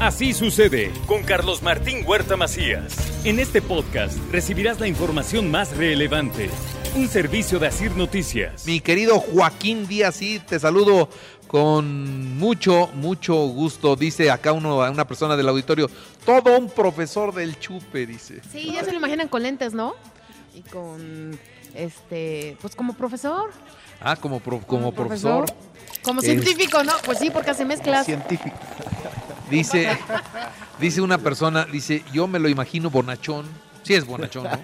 Así sucede con Carlos Martín Huerta Macías. En este podcast recibirás la información más relevante. Un servicio de Asir Noticias. Mi querido Joaquín Díaz, sí, te saludo con mucho, mucho gusto. Dice acá uno, una persona del auditorio, todo un profesor del chupe, dice. Sí, ya se lo imaginan con lentes, ¿no? Y con, este, pues como profesor. Ah, como, pro- como profesor. Como Es- científico, ¿no? Pues sí, porque hace mezclas. Científico. Dice, dice una persona, dice, yo me lo imagino bonachón. Sí es bonachón, ¿no?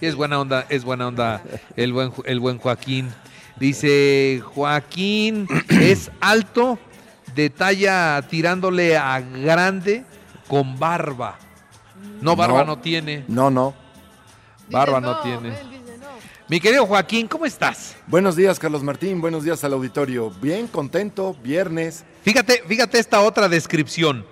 Sí es buena onda, es buena onda el buen, el buen Joaquín. Dice, Joaquín es alto, de talla tirándole a grande, con barba. No, barba no, No. tiene. No, no. Barba Dice no tiene. Mi querido Joaquín, ¿cómo estás? Buenos días, Carlos Martín. Buenos días al auditorio. Bien, contento. Viernes. Fíjate, fíjate esta otra descripción.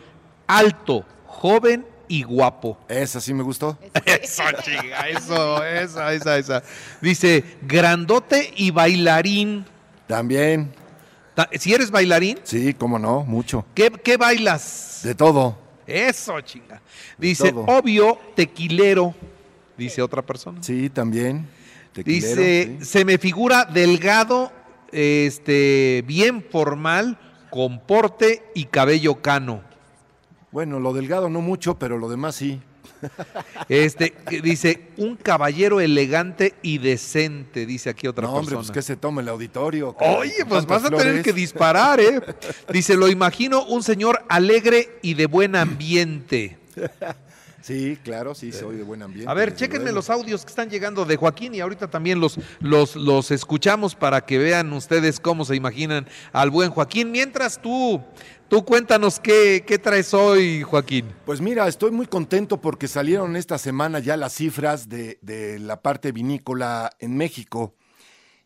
Alto, joven y guapo. Esa sí me gustó. Eso, chica, eso, esa, esa, esa. Dice, grandote y bailarín. También. Ta- Si eres bailarín, Sí, cómo no, mucho. ¿qué, qué bailas? De todo. Eso, chinga. Dice, obvio, tequilero. Dice otra persona. Sí, también. Tequilero, Dice, sí. se me figura delgado, este, bien formal, con porte y cabello cano. Bueno, lo delgado no mucho, pero lo demás sí. Este, dice, un caballero elegante y decente, dice aquí otra no, hombre, persona. pues que se tome el auditorio. Oye, pues vas a tener que disparar, ¿eh? Dice, lo imagino un señor alegre y de buen ambiente. Sí, claro, sí, soy de buen ambiente. A ver, chéquenme luego. los audios que están llegando de Joaquín y ahorita también los, los, los escuchamos para que vean ustedes cómo se imaginan al buen Joaquín. Mientras tú, tú cuéntanos qué, qué traes hoy, Joaquín. Pues mira, estoy muy contento porque salieron esta semana ya las cifras de, de la parte vinícola en México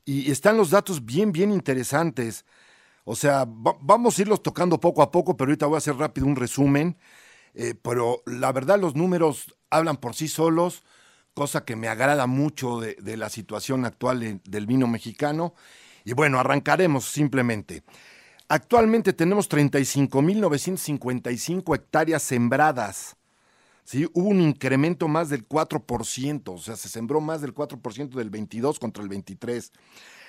y están los datos bien, bien interesantes. O sea, va- vamos a irlos tocando poco a poco, pero ahorita voy a hacer rápido un resumen. Eh, pero la verdad los números hablan por sí solos, cosa que me agrada mucho de, la situación actual de- del vino mexicano. Y bueno, arrancaremos simplemente. Actualmente tenemos 35.955 hectáreas sembradas. ¿sí? Hubo un incremento más del 4%, o sea, se sembró más del 4% del 22 contra el 23.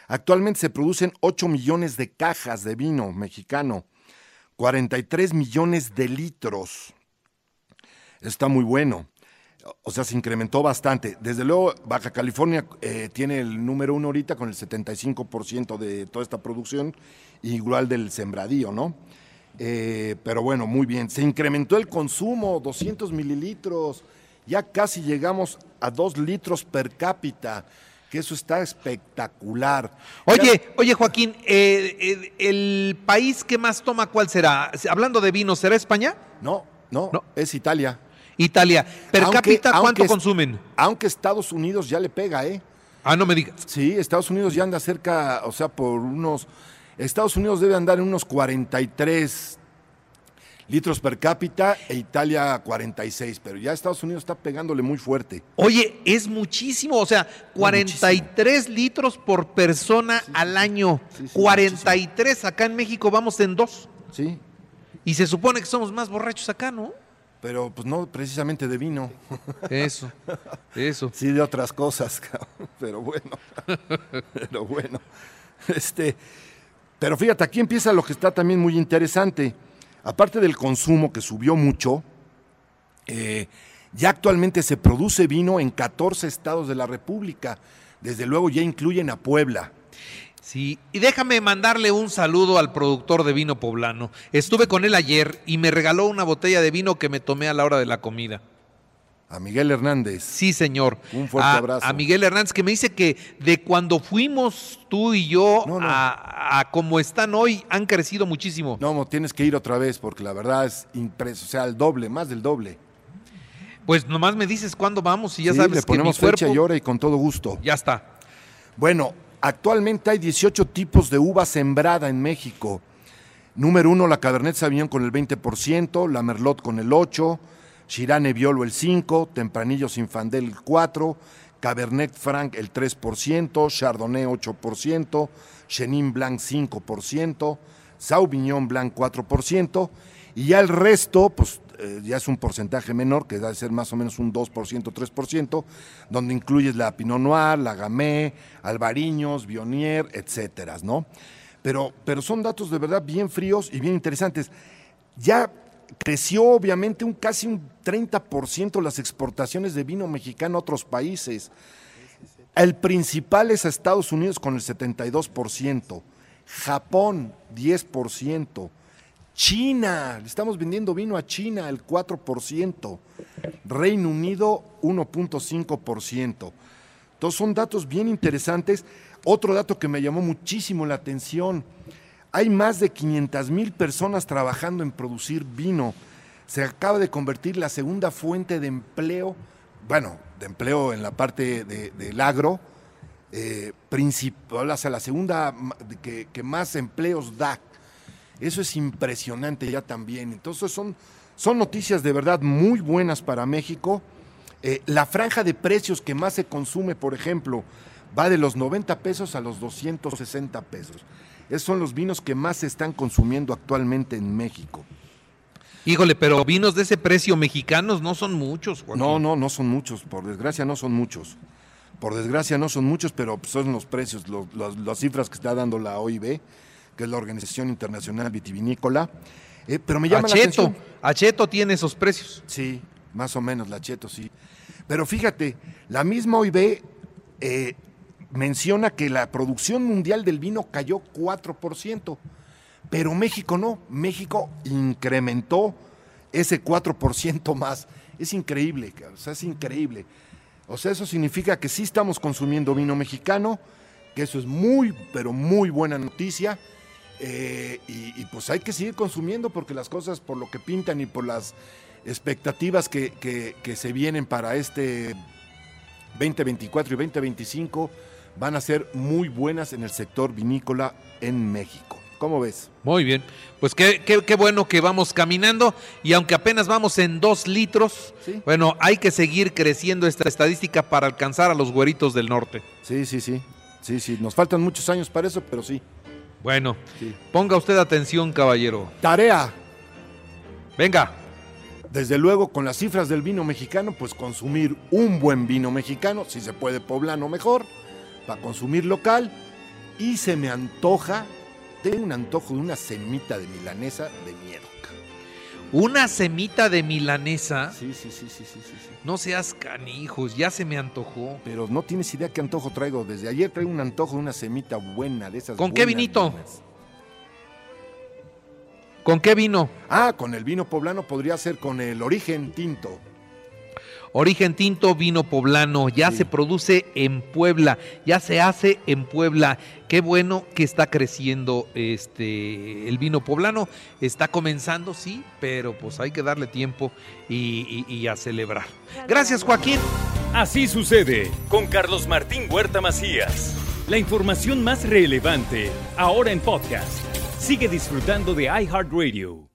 Actualmente se producen 8 millones de cajas de vino mexicano, 43 millones de litros. Está muy bueno. O sea, se incrementó bastante. Desde luego, Baja California eh, tiene el número uno ahorita con el 75% de toda esta producción, igual del sembradío, ¿no? Eh, pero bueno, muy bien. Se incrementó el consumo, 200 mililitros. Ya casi llegamos a 2 litros per cápita, que eso está espectacular. Oye, oye Joaquín, eh, eh, ¿el país que más toma cuál será? Hablando de vino, ¿será España? No, no, No. es Italia. Italia. ¿Per Aunque- cápita cuánto aunque consumen? Aunque Estados Unidos ya le pega, ¿eh? Ah, no me digas. Sí, Estados Unidos ya anda cerca, o sea, por unos... Estados Unidos debe andar en unos 43 litros per cápita e Italia 46, pero ya Estados Unidos está pegándole muy fuerte. Oye, es muchísimo, o sea, 43 litros por persona al año. Sí, sí, 43 acá en México vamos en dos. Sí, Y se supone que somos más borrachos acá, ¿no? Pero pues no precisamente de vino, Eso, eso. sí de otras cosas, pero bueno, pero bueno. Este, pero fíjate, aquí empieza lo que está también muy interesante. Aparte del consumo que subió mucho, eh, ya actualmente se produce vino en 14 estados de la República. Desde luego ya incluyen a Puebla. Sí, y déjame mandarle un saludo al productor de vino poblano. Estuve con él ayer y me regaló una botella de vino que me tomé a la hora de la comida. A Miguel Hernández. Sí, señor. Un fuerte a, abrazo. A Miguel Hernández, que me dice que de cuando fuimos tú y yo No, no. A, a como están hoy, han crecido muchísimo. No, tienes que ir otra vez porque la verdad es impreso, o sea, el doble, más del doble. Pues nomás me dices cuándo vamos y ya Sí, sabes le que mi ponemos cuerpo fecha y hora y con todo gusto. ya está. Bueno, actualmente hay 18 tipos de uva sembrada en México. Número uno, la Cabernet Sauvignon con el 20%, la Merlot con el 8%, Shiraz Nebbiolo el 5%, Tempranillo Sinfandel el 4%, Cabernet Franc el 3%, Chardonnay 8%, Chenin Blanc 5%, Sauvignon Blanc 4%, Y ya el resto, pues eh, ya es un porcentaje menor, que debe ser más o menos un 2%, 3%, donde incluyes la Pinot Noir, la Gamay, Albariños, Bionier, etcétera, ¿no? Pero, pero son datos de verdad bien fríos y bien interesantes. Ya creció obviamente un casi un 30% las exportaciones de vino mexicano a otros países. El principal es a Estados Unidos con el 72%, Japón 10%, China, le estamos vendiendo vino a China el 4%, Reino Unido 1.5%. Entonces son datos bien interesantes. Otro dato que me llamó muchísimo la atención, hay más de 500 mil personas trabajando en producir vino. Se acaba de convertir la segunda fuente de empleo, bueno, de empleo en la parte del agro, eh, principal, o sea, la segunda que, más empleos da. Eso es impresionante ya también. Entonces son, son noticias de verdad muy buenas para México. Eh, la franja de precios que más se consume, por ejemplo, va de los 90 pesos a los 260 pesos. Esos son los vinos que más se están consumiendo actualmente en México. Híjole, pero vinos de ese precio mexicanos no son muchos. Joaquín. No, no, no son muchos. Por desgracia no son muchos. Por desgracia no son muchos, pero son los precios, los, los, las cifras que está dando la OIB, que es la Organización Internacional Vitivinícola. Eh, pero me llama Acheto, la atención. Acheto tiene esos precios. Sí, más o menos, la Cheto, sí. Pero fíjate, la misma OIB eh, menciona que la producción mundial del vino cayó 4%, pero México no. México incrementó ese 4% más. Es increíble, o sea, es increíble. O sea, eso significa que sí estamos consumiendo vino mexicano, que eso es muy, pero muy buena noticia. Eh, y, y, pues hay que seguir consumiendo porque las cosas por lo que pintan y por las expectativas que, que, que se vienen para este 2024 y 2025 van a ser muy buenas en el sector vinícola en México. ¿Cómo ves? Muy bien, pues qué, qué, qué, bueno que vamos caminando y aunque apenas vamos en dos litros, ¿Sí? bueno, hay que seguir creciendo esta estadística para alcanzar a los güeritos del norte. Sí, sí, sí, sí, sí, nos faltan muchos años para eso, pero sí. Bueno, sí. ponga usted atención, caballero. Tarea. Venga. Desde luego, con las cifras del vino mexicano, pues consumir un buen vino mexicano, si se puede poblano mejor, para consumir local. Y se me antoja, tengo un antojo de una semita de milanesa de miedo. ¿Una semita de milanesa? Sí, sí, sí, sí, sí, sí. No seas canijos, ya se me antojó. Pero no tienes idea qué antojo traigo. Desde ayer traigo un antojo de una semita buena de esas. ¿Con qué vinito? ¿Con qué vino? Ah, con el vino poblano podría ser con el origen tinto. Origen tinto, vino poblano, ya sí. se produce en Puebla, ya se hace en Puebla. Qué bueno que está creciendo este el vino poblano. Está comenzando, sí, pero pues hay que darle tiempo y, y, y a celebrar. Gracias, Joaquín. Así sucede con Carlos Martín Huerta Macías. La información más relevante, ahora en podcast. Sigue disfrutando de iHeartRadio.